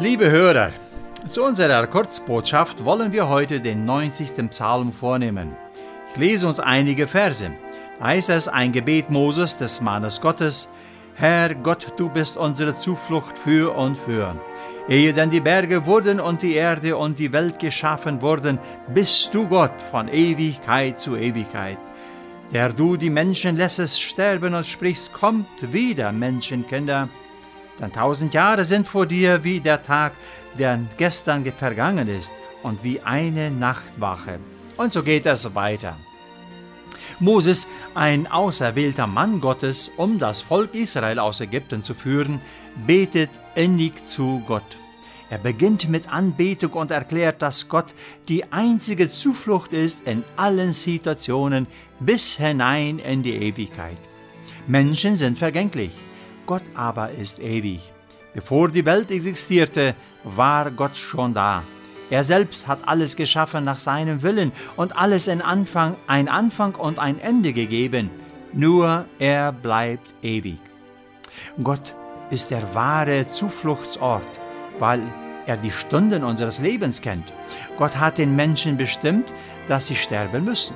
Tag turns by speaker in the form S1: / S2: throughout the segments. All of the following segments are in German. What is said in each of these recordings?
S1: Liebe Hörer, zu unserer Kurzbotschaft wollen wir heute den 90. Psalm vornehmen. Ich lese uns einige Verse. Da heißt es ein Gebet Moses, des Mannes Gottes. Herr Gott, du bist unsere Zuflucht für und für. Ehe denn die Berge wurden und die Erde und die Welt geschaffen wurden, bist du Gott von Ewigkeit zu Ewigkeit. Der du die Menschen lässest sterben und sprichst, kommt wieder, Menschenkinder. Denn tausend Jahre sind vor dir wie der Tag, der gestern vergangen ist, und wie eine Nachtwache. Und so geht es weiter. Moses, ein auserwählter Mann Gottes, um das Volk Israel aus Ägypten zu führen, betet innig zu Gott. Er beginnt mit Anbetung und erklärt, dass Gott die einzige Zuflucht ist in allen Situationen bis hinein in die Ewigkeit. Menschen sind vergänglich, Gott aber ist ewig. Bevor die Welt existierte, war Gott schon da. Er selbst hat alles geschaffen nach seinem Willen und alles in Anfang, ein Anfang und ein Ende gegeben. Nur er bleibt ewig. Gott ist der wahre Zufluchtsort, weil er die Stunden unseres Lebens kennt. Gott hat den Menschen bestimmt, dass sie sterben müssen.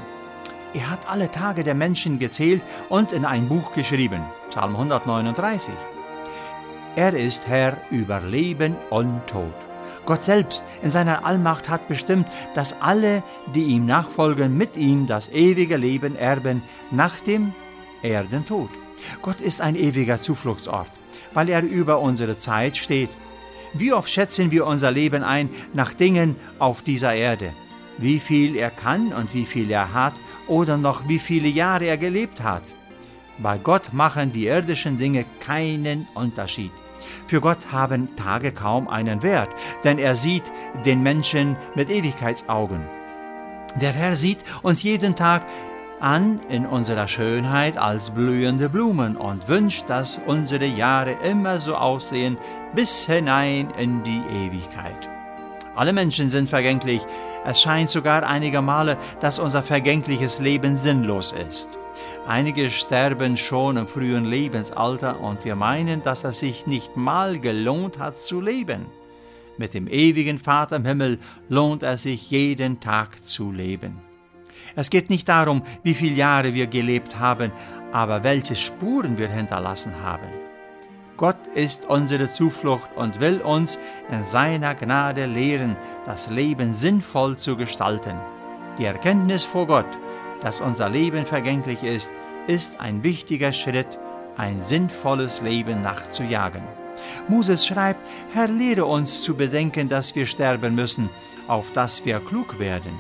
S1: Er hat alle Tage der Menschen gezählt und in ein Buch geschrieben, Psalm 139. Er ist Herr über Leben und Tod. Gott selbst in seiner Allmacht hat bestimmt, dass alle, die ihm nachfolgen, mit ihm das ewige Leben erben nach dem Erdentod. Gott ist ein ewiger Zufluchtsort, weil er über unsere Zeit steht. Wie oft schätzen wir unser Leben ein nach Dingen auf dieser Erde? Wie viel er kann und wie viel er hat oder noch wie viele Jahre er gelebt hat? Bei Gott machen die irdischen Dinge keinen Unterschied. Für Gott haben Tage kaum einen Wert, denn er sieht den Menschen mit Ewigkeitsaugen. Der Herr sieht uns jeden Tag an in unserer Schönheit als blühende Blumen und wünscht, dass unsere Jahre immer so aussehen bis hinein in die Ewigkeit. Alle Menschen sind vergänglich, es scheint sogar einige Male, dass unser vergängliches Leben sinnlos ist. Einige sterben schon im frühen Lebensalter und wir meinen, dass es sich nicht mal gelohnt hat zu leben. Mit dem ewigen Vater im Himmel lohnt es sich jeden Tag zu leben. Es geht nicht darum, wie viele Jahre wir gelebt haben, aber welche Spuren wir hinterlassen haben. Gott ist unsere Zuflucht und will uns in seiner Gnade lehren, das Leben sinnvoll zu gestalten. Die Erkenntnis vor Gott, dass unser Leben vergänglich ist, ist ein wichtiger Schritt, ein sinnvolles Leben nachzujagen. Moses schreibt, Herr, lehre uns zu bedenken, dass wir sterben müssen, auf dass wir klug werden.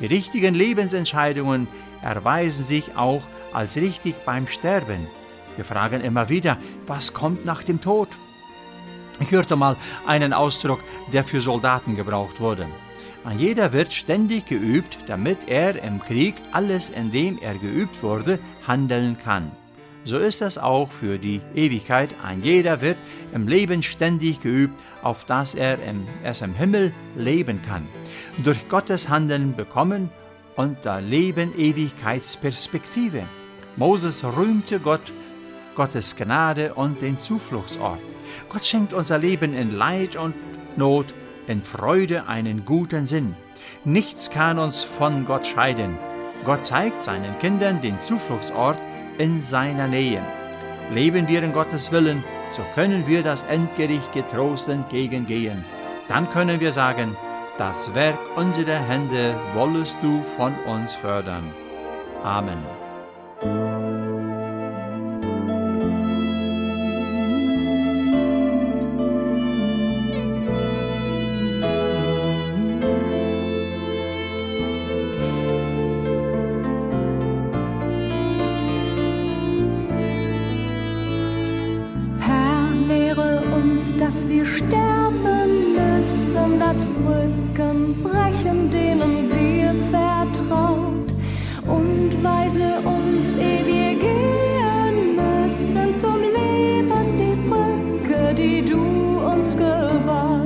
S1: Die richtigen Lebensentscheidungen erweisen sich auch als richtig beim Sterben. Wir fragen immer wieder, was kommt nach dem Tod? Ich hörte mal einen Ausdruck, der für Soldaten gebraucht wurde. Ein jeder wird ständig geübt, damit er im Krieg alles, in dem er geübt wurde, handeln kann. So ist es auch für die Ewigkeit. Ein jeder wird im Leben ständig geübt, auf dass er im, es im Himmel leben kann. Durch Gottes Handeln bekommen und da Leben Ewigkeitsperspektive. Moses rühmte Gott, Gottes Gnade und den Zufluchtsort. Gott schenkt unser Leben in Leid und Not, in Freude einen guten Sinn. Nichts kann uns von Gott scheiden. Gott zeigt seinen Kindern den Zufluchtsort, in seiner Nähe. Leben wir in Gottes Willen, so können wir das Endgericht getrost entgegengehen. Dann können wir sagen, das Werk unserer Hände wollest du von uns fördern. Amen.
S2: Dass wir sterben müssen, dass Brücken brechen, denen wir vertraut und weise uns, ehe wir gehen müssen, zum Leben die Brücke, die du uns gebaut.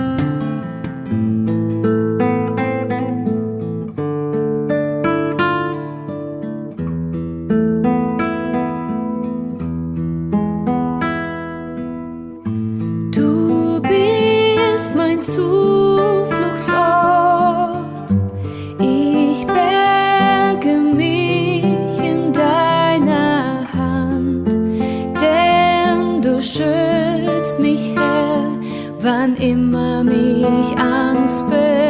S3: mich Angst befällt,